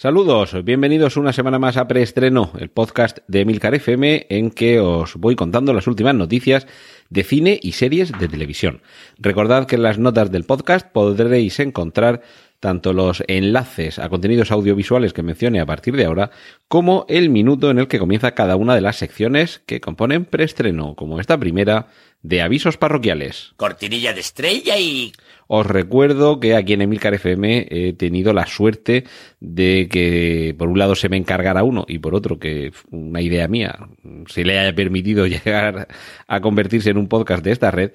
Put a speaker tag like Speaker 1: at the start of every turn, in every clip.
Speaker 1: Saludos, bienvenidos una semana más a Preestreno, el podcast de Emilcar FM en que os voy contando las últimas noticias de cine y series de televisión. Recordad que en las notas del podcast podréis encontrar tanto los enlaces a contenidos audiovisuales que mencione a partir de ahora, como el minuto en el que comienza cada una de las secciones que componen preestreno, como esta primera de avisos parroquiales.
Speaker 2: Cortinilla de estrella y...
Speaker 1: Os recuerdo que aquí en Emilcar FM he tenido la suerte de que por un lado se me encargara uno y por otro que una idea mía se le haya permitido llegar a convertirse en un podcast de esta red,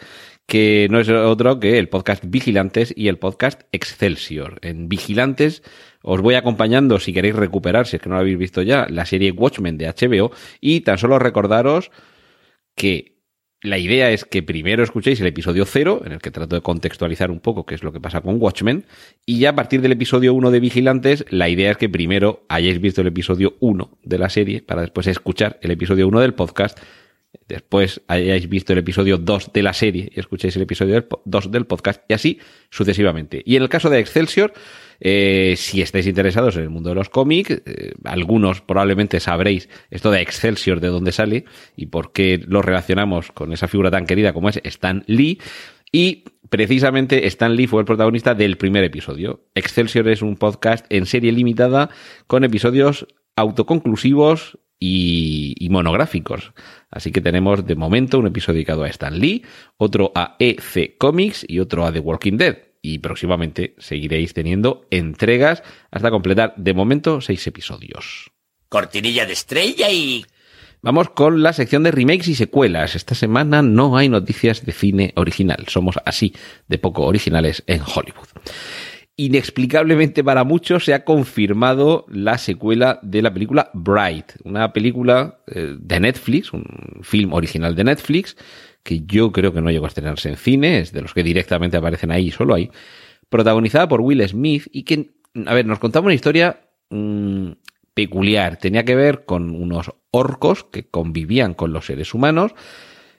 Speaker 1: que no es otro que el podcast Vigilantes y el podcast Excelsior. En Vigilantes os voy acompañando si queréis recuperar, si es que no lo habéis visto ya, la serie Watchmen de HBO y tan solo recordaros que la idea es que primero escuchéis el episodio 0, en el que trato de contextualizar un poco qué es lo que pasa con Watchmen, y ya a partir del episodio 1 de Vigilantes, la idea es que primero hayáis visto el episodio 1 de la serie, para después escuchar el episodio 1 del podcast, después hayáis visto el episodio 2 de la serie y escuchéis el episodio 2 del podcast, y así sucesivamente. Y en el caso de Excelsior, eh, si estáis interesados en el mundo de los cómics, eh, algunos probablemente sabréis esto de Excelsior, de dónde sale y por qué lo relacionamos con esa figura tan querida como es Stan Lee. Y precisamente Stan Lee fue el protagonista del primer episodio. Excelsior es un podcast en serie limitada con episodios autoconclusivos y, y, monográficos. Así que tenemos de momento un episodio dedicado a Stan Lee, otro a EC Comics y otro a The Walking Dead y próximamente seguiréis teniendo entregas hasta completar de momento seis episodios.
Speaker 2: Cortinilla de estrella y...
Speaker 1: Vamos con la sección de remakes y secuelas. Esta semana no hay noticias de cine original. Somos así de poco originales en Hollywood. Inexplicablemente para muchos se ha confirmado la secuela de la película Bright, una película de Netflix, un film original de Netflix, que yo creo que no llegó a estrenarse en cine, es de los que directamente aparecen ahí, solo ahí, protagonizada por Will Smith y que, a ver, nos contaba una historia mmm, peculiar. Tenía que ver con unos orcos que convivían con los seres humanos.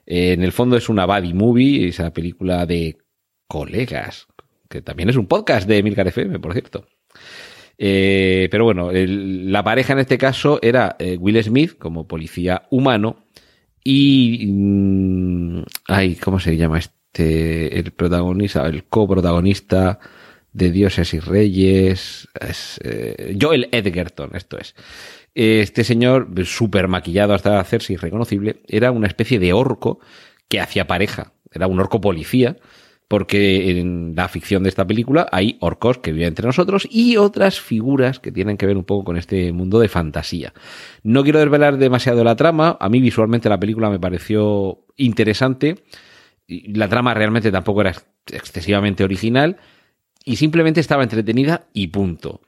Speaker 1: Eh, en el fondo es una buddy movie, esa película de colegas, que también es un podcast de Emilcar FM, por cierto. Eh, pero bueno, la pareja en este caso era eh, Will Smith como policía humano y. Mmm, ay, ¿cómo se llama este? El protagonista, el coprotagonista de Dioses y Reyes. Es, eh, Joel Edgerton, esto es. Este señor, súper maquillado hasta hacerse irreconocible, era una especie de orco que hacía pareja. Era un orco policía porque en la ficción de esta película hay orcos que viven entre nosotros y otras figuras que tienen que ver un poco con este mundo de fantasía. No quiero desvelar demasiado la trama, a mí visualmente la película me pareció interesante, la trama realmente tampoco era excesivamente original y simplemente estaba entretenida y punto.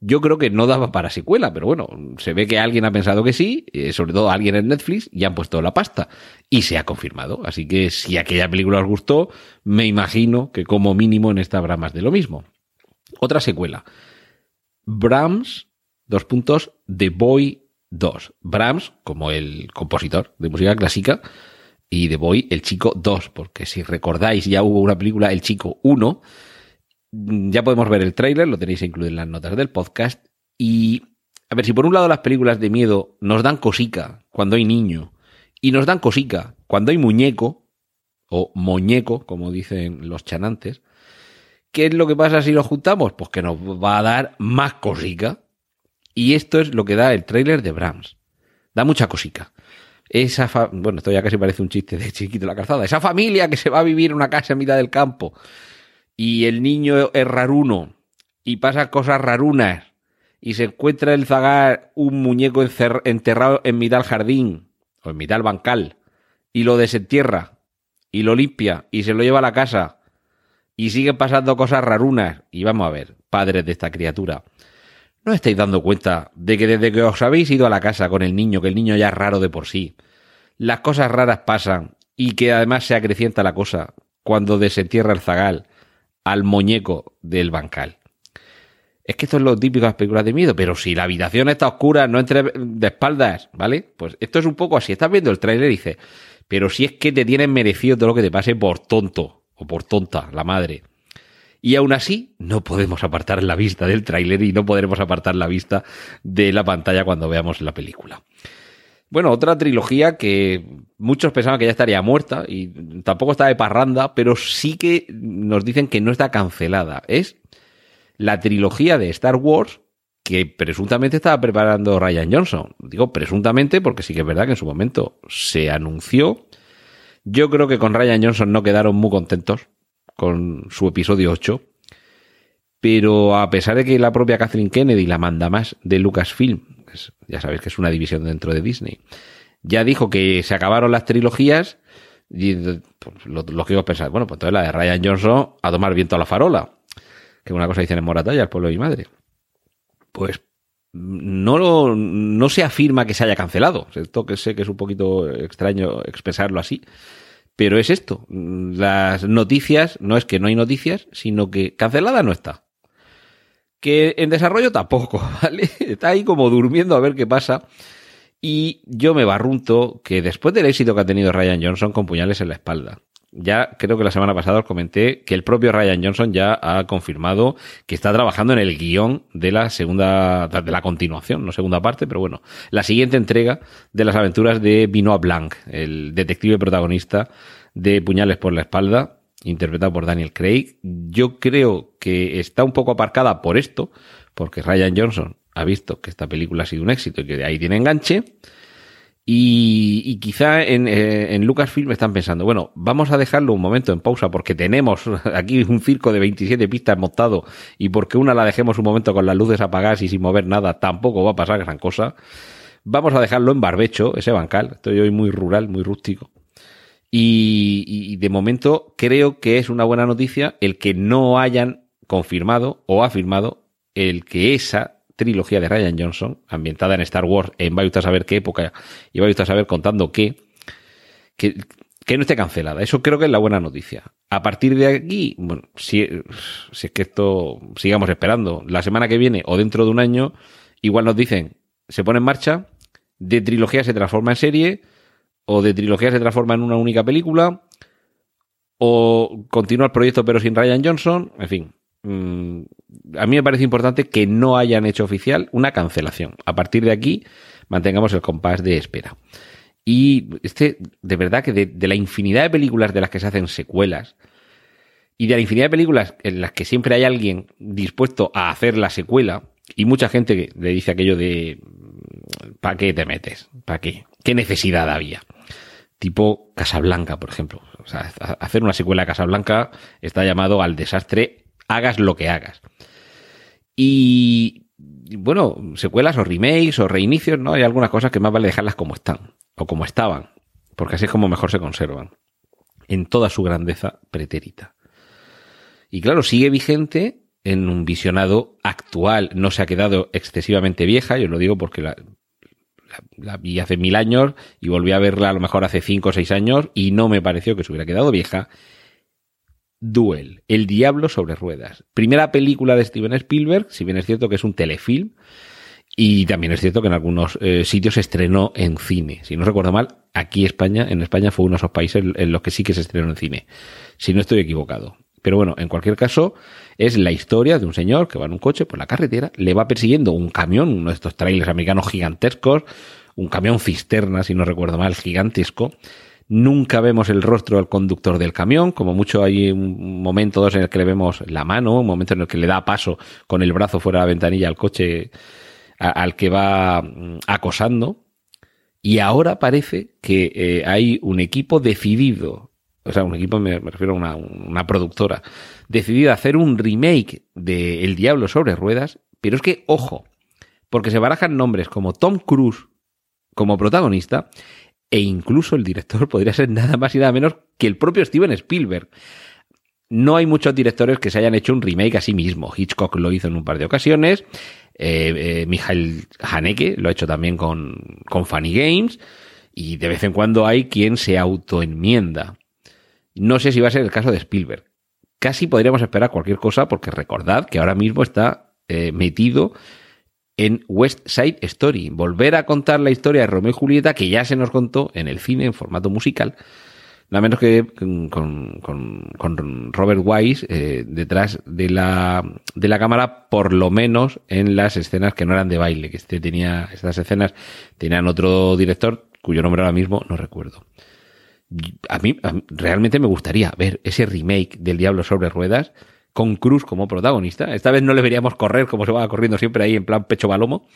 Speaker 1: Yo creo que no daba para secuela, pero bueno, se ve que alguien ha pensado que sí, eh, sobre todo alguien en Netflix, y han puesto la pasta. Y se ha confirmado. Así que si aquella película os gustó, me imagino que como mínimo en esta habrá más de lo mismo. Otra secuela. Brahms, dos puntos, The Boy 2. Brahms, como el compositor de música clásica, y The Boy, el chico 2, porque si recordáis, ya hubo una película, El chico 1, ya podemos ver el tráiler, lo tenéis incluido en las notas del podcast. Y a ver, si por un lado las películas de miedo nos dan cosica cuando hay niño y nos dan cosica cuando hay muñeco o muñeco, como dicen los chanantes, ¿qué es lo que pasa si lo juntamos? Pues que nos va a dar más cosica. Y esto es lo que da el tráiler de Brahms. Da mucha cosica. Esa fa bueno, esto ya casi parece un chiste de chiquito la calzada. Esa familia que se va a vivir en una casa en mitad del campo y el niño es raruno y pasa cosas rarunas y se encuentra el zagar un muñeco enterrado en mitad del jardín o en mitad del bancal y lo desentierra y lo limpia y se lo lleva a la casa y siguen pasando cosas rarunas y vamos a ver, padres de esta criatura, ¿no estáis dando cuenta de que desde que os habéis ido a la casa con el niño, que el niño ya es raro de por sí, las cosas raras pasan y que además se acrecienta la cosa cuando desentierra el zagal al muñeco del bancal. Es que esto es lo típico de las películas de miedo, pero si la habitación está oscura, no entre de espaldas, ¿vale? Pues esto es un poco así. Estás viendo el tráiler y dices, pero si es que te tienes merecido todo lo que te pase por tonto o por tonta, la madre. Y aún así, no podemos apartar la vista del tráiler y no podremos apartar la vista de la pantalla cuando veamos la película. Bueno, otra trilogía que muchos pensaban que ya estaría muerta y tampoco está de parranda, pero sí que nos dicen que no está cancelada. Es la trilogía de Star Wars que presuntamente estaba preparando Ryan Johnson. Digo presuntamente porque sí que es verdad que en su momento se anunció. Yo creo que con Ryan Johnson no quedaron muy contentos con su episodio 8. Pero a pesar de que la propia Kathleen Kennedy la manda más de Lucasfilm, ya sabéis que es una división dentro de Disney, ya dijo que se acabaron las trilogías, y pues, lo, que iba a pensar, bueno, pues entonces la de Ryan Johnson a tomar viento a la farola, que una cosa dicen en Moratalla, el pueblo de mi madre. Pues no, no se afirma que se haya cancelado. Esto que sé que es un poquito extraño expresarlo así. Pero es esto. Las noticias, no es que no hay noticias, sino que cancelada no está. Que en desarrollo tampoco, ¿vale? Está ahí como durmiendo a ver qué pasa. Y yo me barrunto que después del éxito que ha tenido Ryan Johnson con puñales en la espalda, ya creo que la semana pasada os comenté que el propio Ryan Johnson ya ha confirmado que está trabajando en el guion de la segunda, de la continuación, no segunda parte, pero bueno, la siguiente entrega de las aventuras de Benoit Blanc, el detective protagonista de Puñales por la espalda, interpretado por Daniel Craig. Yo creo que está un poco aparcada por esto, porque Ryan Johnson ha visto que esta película ha sido un éxito y que de ahí tiene enganche. Y, quizá en, eh, en, Lucasfilm están pensando, bueno, vamos a dejarlo un momento en pausa porque tenemos aquí un circo de 27 pistas montado y porque una la dejemos un momento con las luces apagadas y sin mover nada, tampoco va a pasar gran cosa. Vamos a dejarlo en barbecho, ese bancal. Estoy hoy muy rural, muy rústico. Y, de momento creo que es una buena noticia el que no hayan confirmado o afirmado el que esa trilogía de Ryan Johnson, ambientada en Star Wars, en vaya usted a saber qué época, y vaya usted a saber contando qué, que, que no esté cancelada. Eso creo que es la buena noticia. A partir de aquí, bueno, si, si es que esto sigamos esperando, la semana que viene o dentro de un año, igual nos dicen, se pone en marcha, de trilogía se transforma en serie, o de trilogía se transforma en una única película, o continúa el proyecto pero sin Ryan Johnson, en fin, Mm, a mí me parece importante que no hayan hecho oficial una cancelación. A partir de aquí, mantengamos el compás de espera. Y este, de verdad que de, la infinidad de películas de las que se hacen secuelas, y de la infinidad de películas en las que siempre hay alguien dispuesto a hacer la secuela, y mucha gente que le dice aquello de ¿para qué te metes? ¿Para qué? ¿Qué necesidad había? Tipo Casablanca, por ejemplo. O sea, hacer una secuela a Casablanca está llamado al desastre hagas lo que hagas. Y bueno, secuelas o remakes o reinicios, ¿no? Hay algunas cosas que más vale dejarlas como están o como estaban, porque así es como mejor se conservan, en toda su grandeza pretérita. Y claro, sigue vigente en un visionado actual, no se ha quedado excesivamente vieja, yo lo digo porque la, la, vi hace mil años y volví a verla a lo mejor hace cinco o seis años y no me pareció que se hubiera quedado vieja Duel, El Diablo sobre Ruedas. Primera película de Steven Spielberg, si bien es cierto que es un telefilm, y también es cierto que en algunos eh, sitios se estrenó en cine. Si no recuerdo mal, aquí España, en España fue uno de esos países en los que sí que se estrenó en cine. Si no estoy equivocado. Pero bueno, en cualquier caso, es la historia de un señor que va en un coche por la carretera, le va persiguiendo un camión, uno de estos trailers americanos gigantescos, un camión cisterna, si no recuerdo mal, gigantesco, Nunca vemos el rostro del conductor del camión, como mucho hay un momento dos en el que le vemos la mano, un momento en el que le da paso con el brazo fuera de la ventanilla al coche al que va mm, acosando. Y ahora parece que eh, hay un equipo decidido, o sea, un equipo, me, refiero a una, una, productora, decidida a hacer un remake de El Diablo sobre Ruedas, pero es que, ojo, porque se barajan nombres como Tom Cruise como protagonista e incluso el director podría ser nada más y nada menos que el propio Steven Spielberg. No hay muchos directores que se hayan hecho un remake a sí mismo. Hitchcock lo hizo en un par de ocasiones. Eh, eh Michael Haneke lo ha hecho también con, con Funny Games. Y de vez en cuando hay quien se autoenmienda. No sé si va a ser el caso de Spielberg. Casi podríamos esperar cualquier cosa porque recordad que ahora mismo está eh, metido en West Side Story. Volver a contar la historia de Romeo y Julieta que ya se nos contó en el cine en formato musical. Nada menos que con, Robert Wise eh, detrás de la, de la cámara, por lo menos en las escenas que no eran de baile, que este tenía, estas escenas tenían otro director cuyo nombre ahora mismo no recuerdo. A mí, realmente me gustaría ver ese remake del Diablo sobre Ruedas con Cruz como protagonista. Esta vez no le veríamos correr como se va corriendo siempre ahí en plan pecho balomo,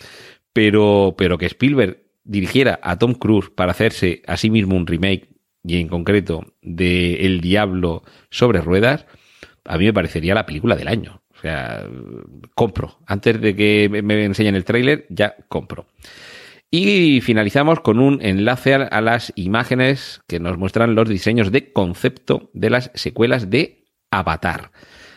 Speaker 1: pero, pero que Spielberg dirigiera a Tom Cruise para hacerse a sí mismo un remake y en concreto de El Diablo sobre ruedas, a mí me parecería la película del año. O sea, compro. Antes de que me enseñen el tráiler, ya compro. Y finalizamos con un enlace a las imágenes que nos muestran los diseños de concepto de las secuelas de Avatar.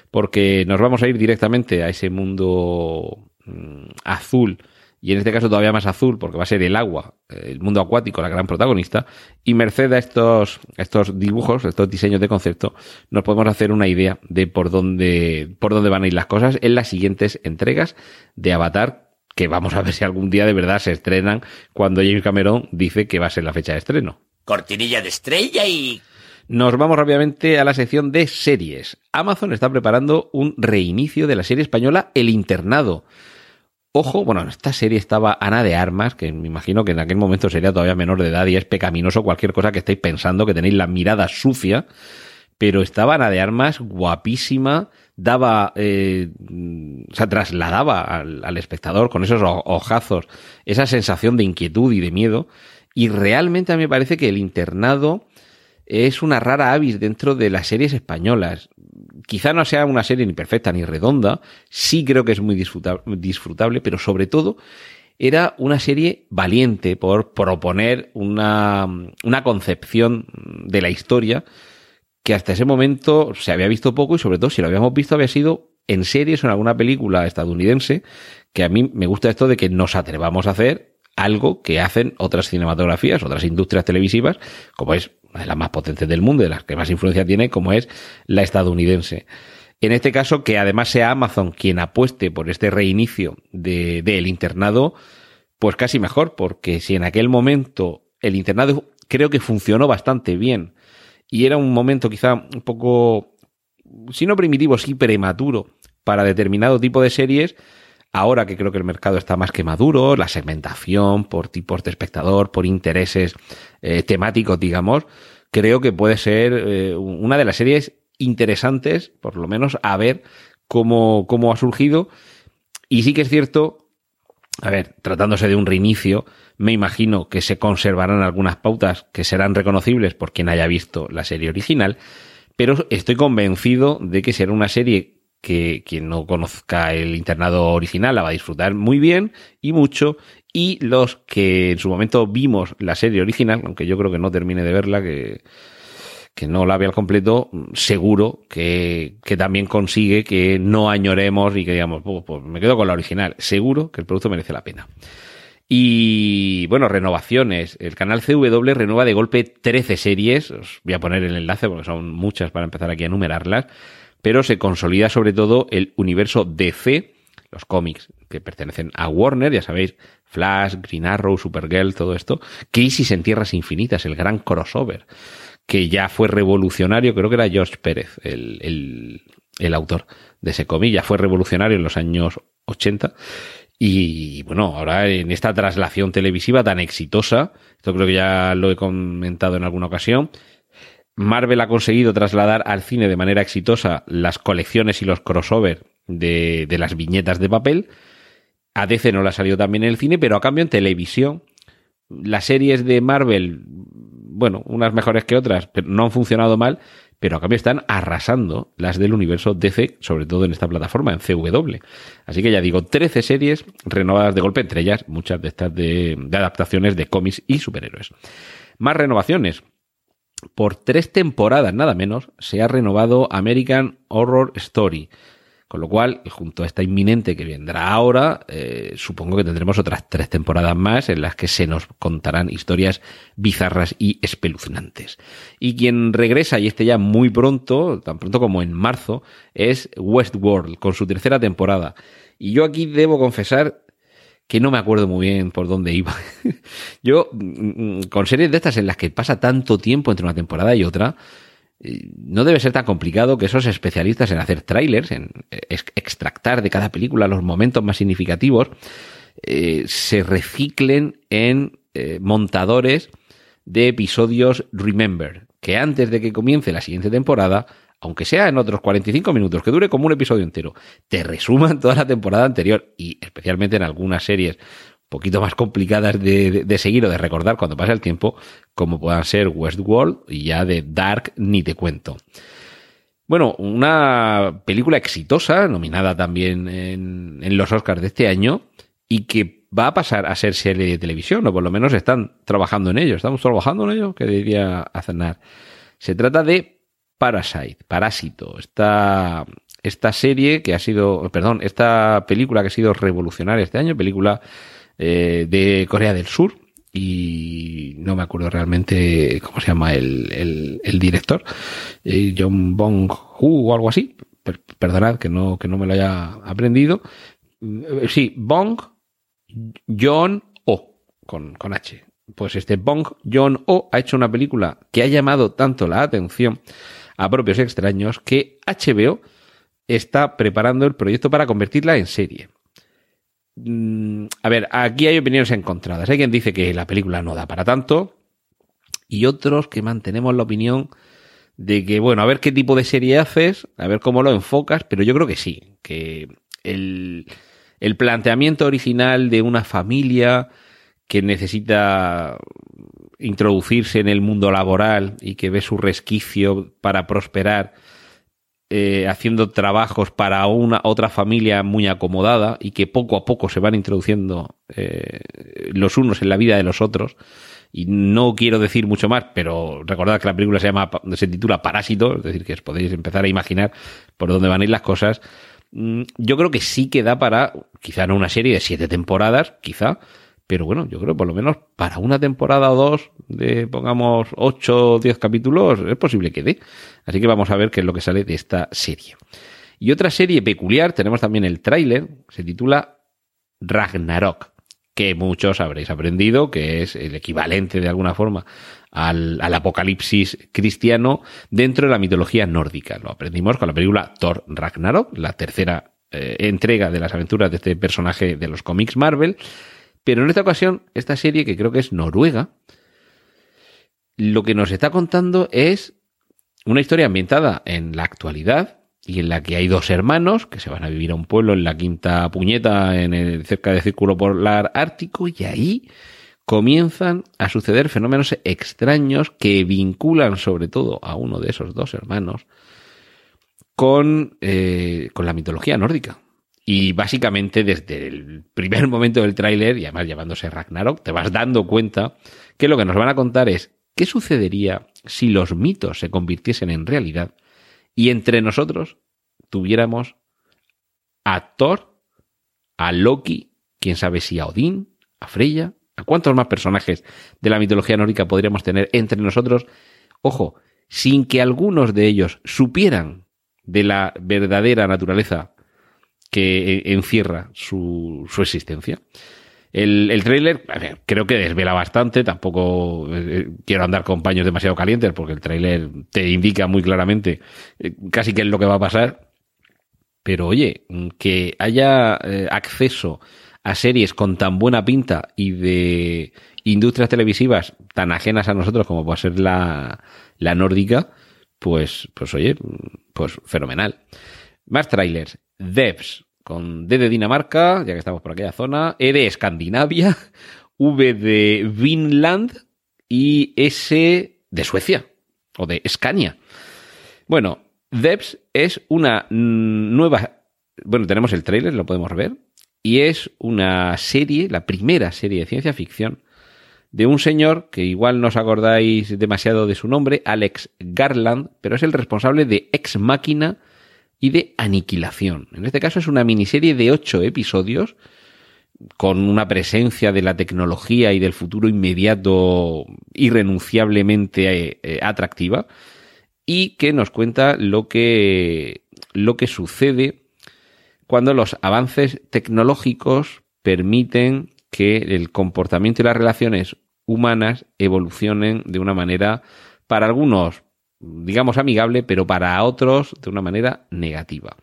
Speaker 1: Porque nos vamos a ir directamente a ese mundo mm, azul y en este caso todavía más azul, porque va a ser el agua, el mundo acuático, la gran protagonista, y merced a estos, estos dibujos, estos diseños de concepto, nos podemos hacer una idea de por dónde, por dónde van a ir las cosas en las siguientes entregas de Avatar, que vamos a ver si algún día de verdad se estrenan cuando James Cameron dice que va a ser la fecha de estreno.
Speaker 2: Cortinilla de estrella y...
Speaker 1: Nos vamos rápidamente a la sección de series. Amazon está preparando un reinicio de la serie española El Internado Ojo, bueno, en esta serie estaba Ana de Armas, que me imagino que en aquel momento sería todavía menor de edad y es pecaminoso cualquier cosa que estéis pensando, que tenéis la mirada sucia, pero estaba Ana de Armas guapísima, daba, eh, o sea, trasladaba al, espectador con esos ojazos esa sensación de inquietud y de miedo, y realmente a mí me parece que el internado es una rara avis dentro de las series españolas. Quizá no sea una serie ni perfecta ni redonda, sí creo que es muy disfrutable, pero sobre todo era una serie valiente por proponer una, una concepción de la historia que hasta ese momento se había visto poco y sobre todo si lo habíamos visto había sido en series o en alguna película estadounidense, que a mí me gusta esto de que nos atrevamos a hacer algo que hacen otras cinematografías, otras industrias televisivas, como es una de las más potentes del mundo, de las que más influencia tiene, como es la estadounidense. En este caso, que además sea Amazon quien apueste por este reinicio del de, internado, pues casi mejor, porque si en aquel momento el internado creo que funcionó bastante bien y era un momento quizá un poco, si no primitivo, sí prematuro para determinado tipo de series, Ahora que creo que el mercado está más que maduro, la segmentación por tipos de espectador, por intereses eh, temáticos, digamos, creo que puede ser eh, una de las series interesantes, por lo menos, a ver cómo, cómo ha surgido. Y sí que es cierto, a ver, tratándose de un reinicio, me imagino que se conservarán algunas pautas que serán reconocibles por quien haya visto la serie original, pero estoy convencido de que será una serie que quien no conozca el internado original la va a disfrutar muy bien y mucho. Y los que en su momento vimos la serie original, aunque yo creo que no termine de verla, que, que no la vea al completo, seguro que, que también consigue que no añoremos y que digamos, pues, pues me quedo con la original. Seguro que el producto merece la pena. Y bueno, renovaciones. El canal CW renueva de golpe 13 series. Os voy a poner el enlace porque son muchas para empezar aquí a enumerarlas pero se consolida sobre todo el universo DC, los cómics que pertenecen a Warner, ya sabéis, Flash, Green Arrow, Supergirl, todo esto, Crisis en Tierras Infinitas, el gran crossover, que ya fue revolucionario, creo que era George Pérez, el, el, autor de ese cómic, ya fue revolucionario en los años 80. Y bueno, ahora en esta traslación televisiva tan exitosa, esto creo que ya lo he comentado en alguna ocasión, Marvel ha conseguido trasladar al cine de manera exitosa las colecciones y los crossover de, de las viñetas de papel. A DC no le ha salido también en el cine, pero a cambio en televisión, las series de Marvel, bueno, unas mejores que otras, pero no han funcionado mal, pero a cambio están arrasando las del universo DC, sobre todo en esta plataforma, en CW. Así que ya digo, 13 series renovadas de golpe, entre ellas muchas de estas de, de adaptaciones de cómics y superhéroes. Más renovaciones por tres temporadas nada menos, se ha renovado American Horror Story. Con lo cual, junto a esta inminente que vendrá ahora, eh, supongo que tendremos otras tres temporadas más en las que se nos contarán historias bizarras y espeluznantes. Y quien regresa, y este ya muy pronto, tan pronto como en marzo, es Westworld, con su tercera temporada. Y yo aquí debo confesar que no me acuerdo muy bien por dónde iba. yo, mm, mm, con series de estas en las que pasa tanto tiempo entre una temporada y otra, no debe ser tan complicado que esos especialistas en hacer trailers, en extractar de cada película los momentos más significativos, eh, se reciclen en eh, montadores de episodios Remember, que antes de que comience la siguiente temporada, aunque sea en otros 45 minutos, que dure como un episodio entero, te resuman toda la temporada anterior y especialmente en algunas series poquito más complicadas de, seguir o de recordar cuando pasa el tiempo, como puedan ser Westworld y ya de Dark ni te cuento. Bueno, una película exitosa, nominada también en, en los Oscars de este año, y que va a pasar a ser serie de televisión, o por lo menos están trabajando en ello. ¿Estamos trabajando en ello? Que diría Azanar. Se trata de Parasite, Parásito, esta, esta serie que ha sido, perdón, esta película que ha sido revolucionaria este año, película eh, de Corea del Sur y no me acuerdo realmente cómo se llama el, el, director, eh, John Bong Hu o algo así. perdonad que no, que no me lo haya aprendido. Eh, sí, Bong John O con, con H. Pues este Bong John O ha hecho una película que ha llamado tanto la atención a propios extraños que HBO está preparando el proyecto para convertirla en serie. Mm, a ver, aquí hay opiniones encontradas. Hay quien dice que la película no da para tanto y otros que mantenemos la opinión de que, bueno, a ver qué tipo de serie haces, a ver cómo lo enfocas, pero yo creo que sí, que el, el planteamiento original de una familia que necesita introducirse en el mundo laboral y que ve su resquicio para prosperar eh, haciendo trabajos para una otra familia muy acomodada y que poco a poco se van introduciendo eh, los unos en la vida de los otros. Y no quiero decir mucho más, pero recordad que la película se llama, se titula Parásito, es decir, que os podéis empezar a imaginar por dónde van a ir las cosas. Mm, yo creo que sí que da para, quizá no una serie de siete temporadas, quizá, pero bueno, yo creo que por lo menos para una temporada o dos de, pongamos, ocho o diez capítulos, es posible que dé. Así que vamos a ver qué es lo que sale de esta serie. Y otra serie peculiar, tenemos también el tráiler, se titula Ragnarok, que muchos habréis aprendido, que es el equivalente de alguna forma al, apocalipsis cristiano dentro de la mitología nórdica. Lo aprendimos con la película Thor Ragnarok, la tercera eh, entrega de las aventuras de este personaje de los cómics Marvel, pero en esta ocasión, esta serie, que creo que es noruega, lo que nos está contando es una historia ambientada en la actualidad y en la que hay dos hermanos que se van a vivir a un pueblo en la quinta puñeta, en el, cerca del círculo polar ártico, y ahí comienzan a suceder fenómenos extraños que vinculan sobre todo a uno de esos dos hermanos con, eh, con la mitología nórdica. Y básicamente desde el primer momento del tráiler, y además llamándose Ragnarok, te vas dando cuenta que lo que nos van a contar es qué sucedería si los mitos se convirtiesen en realidad y entre nosotros tuviéramos a Thor, a Loki, quién sabe si a Odín, a Freya, a cuántos más personajes de la mitología nórdica podríamos tener entre nosotros, ojo, sin que algunos de ellos supieran de la verdadera naturaleza que encierra su, su existencia. El, el creo que desvela bastante, tampoco eh, quiero andar con paños demasiado calientes porque el tráiler te indica muy claramente eh, casi qué es lo que va a pasar. Pero oye, que haya eh, acceso a series con tan buena pinta y de industrias televisivas tan ajenas a nosotros como puede ser la, la nórdica, pues, pues oye, pues fenomenal. Más trailers. Devs, con D de Dinamarca, ya que estamos por aquella zona, E de Escandinavia, V de Vinland y S de Suecia, o de Escania. Bueno, Devs es una nueva... Bueno, tenemos el trailer, lo podemos ver, y es una serie, la primera serie de ciencia ficción, de un señor que igual no os acordáis demasiado de su nombre, Alex Garland, pero es el responsable de Ex Máquina, y de Aniquilación. En este caso es una miniserie de ocho episodios con una presencia de la tecnología y del futuro inmediato irrenunciablemente eh, atractiva y que nos cuenta lo que, lo que sucede cuando los avances tecnológicos permiten que el comportamiento y las relaciones humanas evolucionen de una manera, para algunos, digamos, amigable, pero para otros de una manera negativa.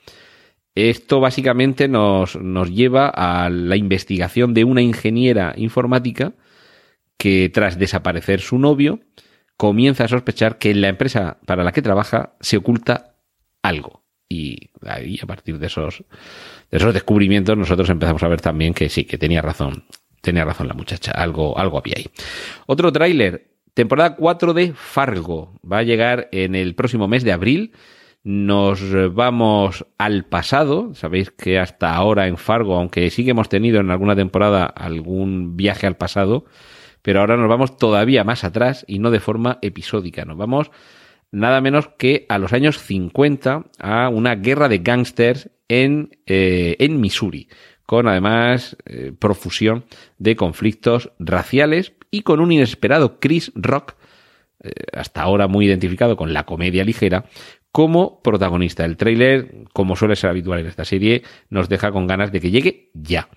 Speaker 1: Esto básicamente nos, nos lleva a la investigación de una ingeniera informática que tras desaparecer su novio comienza a sospechar que en la empresa para la que trabaja se oculta algo. Y ahí, a partir de esos, de esos descubrimientos, nosotros empezamos a ver también que sí, que tenía razón. Tenía razón la muchacha. Algo, algo había ahí. Otro tráiler. Temporada 4 de Fargo. Va a llegar en el próximo mes de abril. Nos vamos al pasado. Sabéis que hasta ahora en Fargo, aunque sí que hemos tenido en alguna temporada algún viaje al pasado, pero ahora nos vamos todavía más atrás y no de forma episódica. Nos vamos nada menos que a los años 50 a una guerra de gángsters en, eh, en Missouri, con además eh, profusión de conflictos raciales y con un inesperado Chris Rock, eh, hasta ahora muy identificado con la comedia ligera, como protagonista. El tráiler, como suele ser habitual en esta serie, nos deja con ganas de que llegue ya.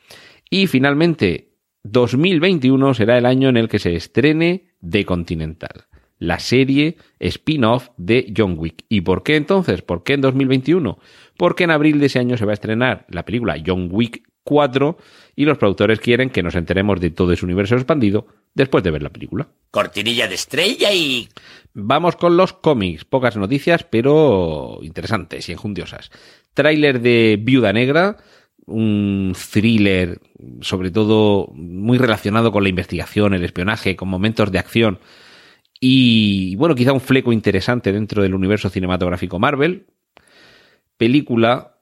Speaker 1: Y finalmente, 2021 será el año en el que se estrene The Continental la serie spin-off de John Wick. ¿Y por qué entonces? ¿Por qué en 2021? Porque en abril de ese año se va a estrenar la película John Wick 4 y los productores quieren que nos enteremos de todo ese universo expandido después de ver la película.
Speaker 2: Cortinilla de estrella y...
Speaker 1: Vamos con los cómics. Pocas noticias, pero interesantes y enjundiosas. Tráiler de Viuda Negra, un thriller sobre todo muy relacionado con la investigación, el espionaje, con momentos de acción y bueno, quizá un fleco interesante dentro del universo cinematográfico Marvel. Película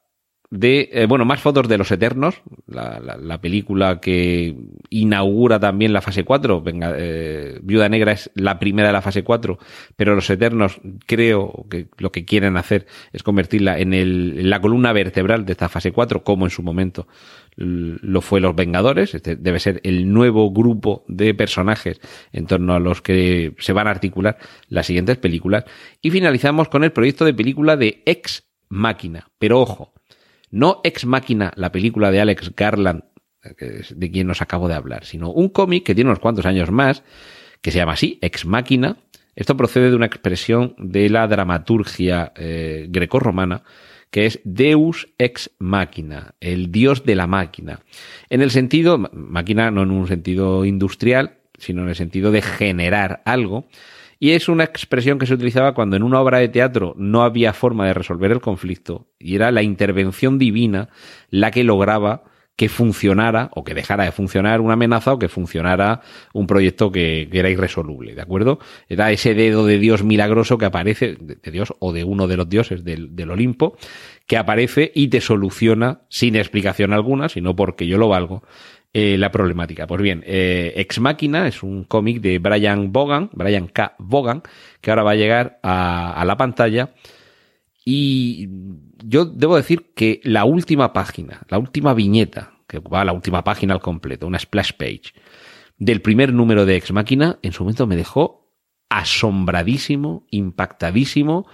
Speaker 1: de, eh, bueno, más fotos de Los Eternos, la, película que inaugura también la fase 4. Venga, eh, Viuda Negra es la primera de la fase 4, pero Los Eternos creo que lo que quieren hacer es convertirla en, el, en la columna vertebral de esta fase 4, como en su momento lo fue Los Vengadores. Este debe ser el nuevo grupo de personajes en torno a los que se van a articular las siguientes películas. Y finalizamos con el proyecto de película de Ex Máquina. Pero ojo, no Ex Máquina, la película de Alex Garland, de quien nos acabo de hablar, sino un cómic que tiene unos cuantos años más, que se llama así, Ex Máquina. Esto procede de una expresión de la dramaturgia eh, grecorromana, que es Deus ex máquina, el dios de la máquina. En el sentido, máquina no en un sentido industrial, sino en el sentido de generar algo. Y es una expresión que se utilizaba cuando en una obra de teatro no había forma de resolver el conflicto y era la intervención divina la que lograba que funcionara o que dejara de funcionar una amenaza o que funcionara un proyecto que, era irresoluble, ¿de acuerdo? Era ese dedo de Dios milagroso que aparece, de Dios o de uno de los dioses del, del Olimpo, que aparece y te soluciona sin explicación alguna, sino porque yo lo valgo, eh, la problemática. Pues bien, eh, Ex Máquina es un cómic de Brian Bogan, Brian K. Bogan, que ahora va a llegar a, la pantalla. Y yo debo decir que la última página, la última viñeta, que va a la última página al completo, una splash page, del primer número de Ex Máquina, en su momento me dejó asombradísimo, impactadísimo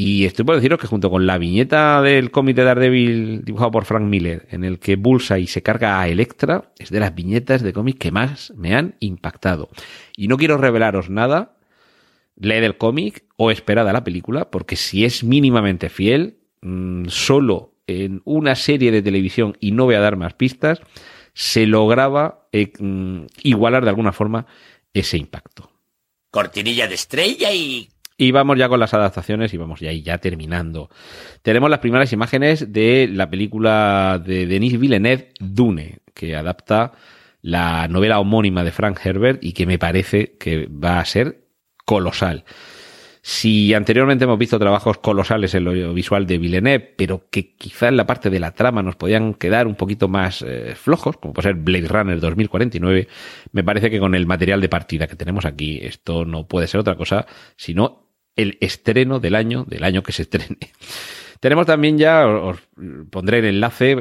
Speaker 1: y estoy por deciros que junto con la viñeta del cómic de Daredevil dibujado por Frank Miller, en el que Bullseye se carga a Electra, es de las viñetas de cómic que más me han impactado. Y no quiero revelaros nada, leed el cómic o esperad a la película, porque si es mínimamente fiel, mm, solo en una serie de televisión, y no voy a dar más pistas, se lograba eh, mm, igualar de alguna forma ese impacto.
Speaker 2: Cortinilla de estrella y
Speaker 1: y vamos ya con las adaptaciones y vamos ya, ya terminando. Tenemos las primeras imágenes de la película de Denis Villeneuve, Dune, que adapta la novela homónima de Frank Herbert y que me parece que va a ser colosal. Si anteriormente hemos visto trabajos colosales en lo visual de Villeneuve, pero que quizá en la parte de la trama nos podían quedar un poquito más eh, flojos, como puede ser Blade Runner 2049, me parece que con el material de partida que tenemos aquí, esto no puede ser otra cosa sino el estreno del año, del año que se estrene. Tenemos también ya, os pondré el enlace,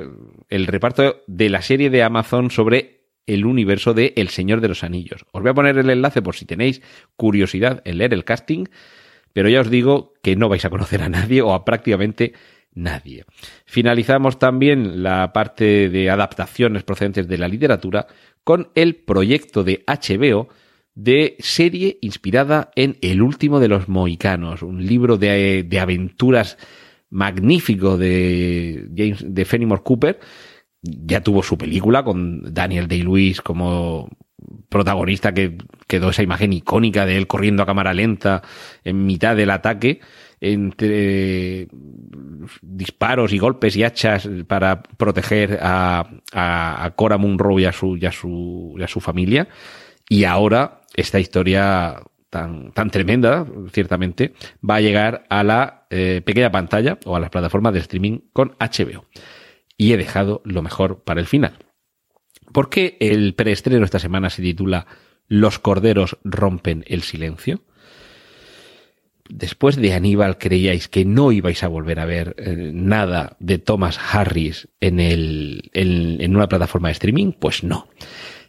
Speaker 1: el reparto de la serie de Amazon sobre el universo de El Señor de los Anillos. Os voy a poner el enlace por si tenéis curiosidad en leer el casting, pero ya os digo que no vais a conocer a nadie o a prácticamente nadie. Finalizamos también la parte de adaptaciones procedentes de la literatura con el proyecto de HBO de serie inspirada en El último de los mohicanos, un libro de, de aventuras magnífico de James de Fenimore Cooper. Ya tuvo su película con Daniel Day-Lewis como protagonista que quedó esa imagen icónica de él corriendo a cámara lenta en mitad del ataque entre disparos y golpes y hachas para proteger a, a, a Cora Munro y a su, y a su, y a su familia. Y ahora esta historia tan, tan tremenda, ciertamente, va a llegar a la eh, pequeña pantalla o a las plataformas de streaming con HBO. Y he dejado lo mejor para el final. ¿Por qué el preestreno esta semana se titula Los corderos rompen el silencio? Después de Aníbal creíais que no ibais a volver a ver eh, nada de Thomas Harris en, el, en una plataforma de streaming, pues no.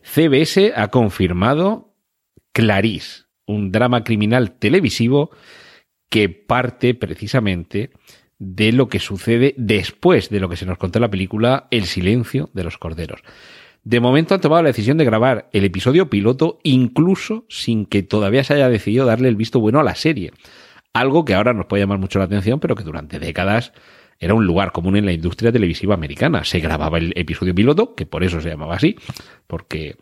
Speaker 1: CBS ha confirmado Clarice, un drama criminal televisivo que parte precisamente de lo que sucede después de lo que se nos contó en la película El silencio de los corderos. De momento han tomado la decisión de grabar el episodio piloto incluso sin que todavía se haya decidido darle el visto bueno a la serie. Algo que ahora nos puede llamar mucho la atención, pero que durante décadas era un lugar común en la industria televisiva americana. Se grababa el episodio piloto, que por eso se llamaba así, porque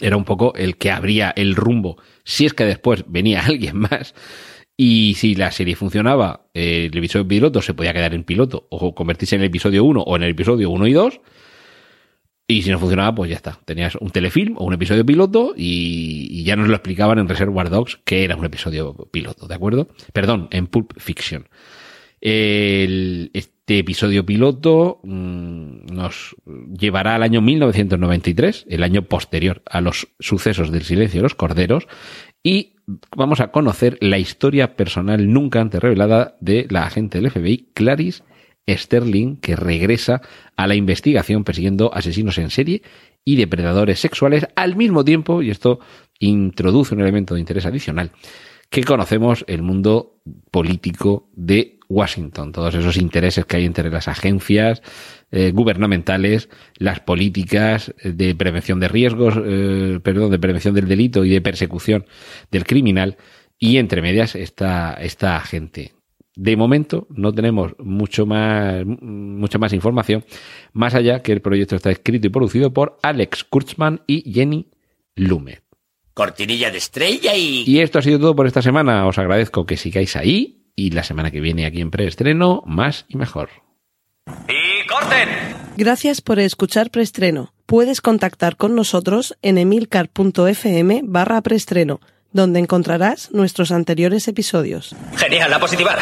Speaker 1: era un poco el que abría el rumbo, si es que después venía alguien más. Y si la serie funcionaba, eh, el episodio piloto se podía quedar en piloto o convertirse en el episodio 1 o en el episodio 1 y 2. Y si no funcionaba, pues ya está. Tenías un telefilm o un episodio piloto y, y, ya nos lo explicaban en Reservoir Dogs que era un episodio piloto, ¿de acuerdo? Perdón, en Pulp Fiction. Este episodio piloto mmm, nos llevará al año 1993, el año posterior a los sucesos del silencio de los corderos, y vamos a conocer la historia personal nunca antes revelada de la agente del FBI, Clarice Sterling, que regresa a la investigación persiguiendo asesinos en serie y depredadores sexuales al mismo tiempo, y esto introduce un elemento de interés adicional, que conocemos el mundo político de Washington, todos esos intereses que hay entre las agencias eh, gubernamentales, las políticas de prevención de riesgos, eh, perdón, de prevención del delito y de persecución del criminal, y entre medias esta, esta agente. De momento no tenemos mucho más, mucha más información, más allá que el proyecto está escrito y producido por Alex Kurtzman y Jenny Lumet.
Speaker 2: Cortinilla de estrella y...
Speaker 1: Y esto ha sido todo por esta semana. Os agradezco que sigáis ahí y la semana que viene aquí en preestreno, más y mejor.
Speaker 3: ¡Y corten!
Speaker 4: Gracias por escuchar preestreno. Puedes contactar con nosotros en emilcar.fm barra preestreno, donde encontrarás nuestros anteriores episodios.
Speaker 3: Genial, la positivar.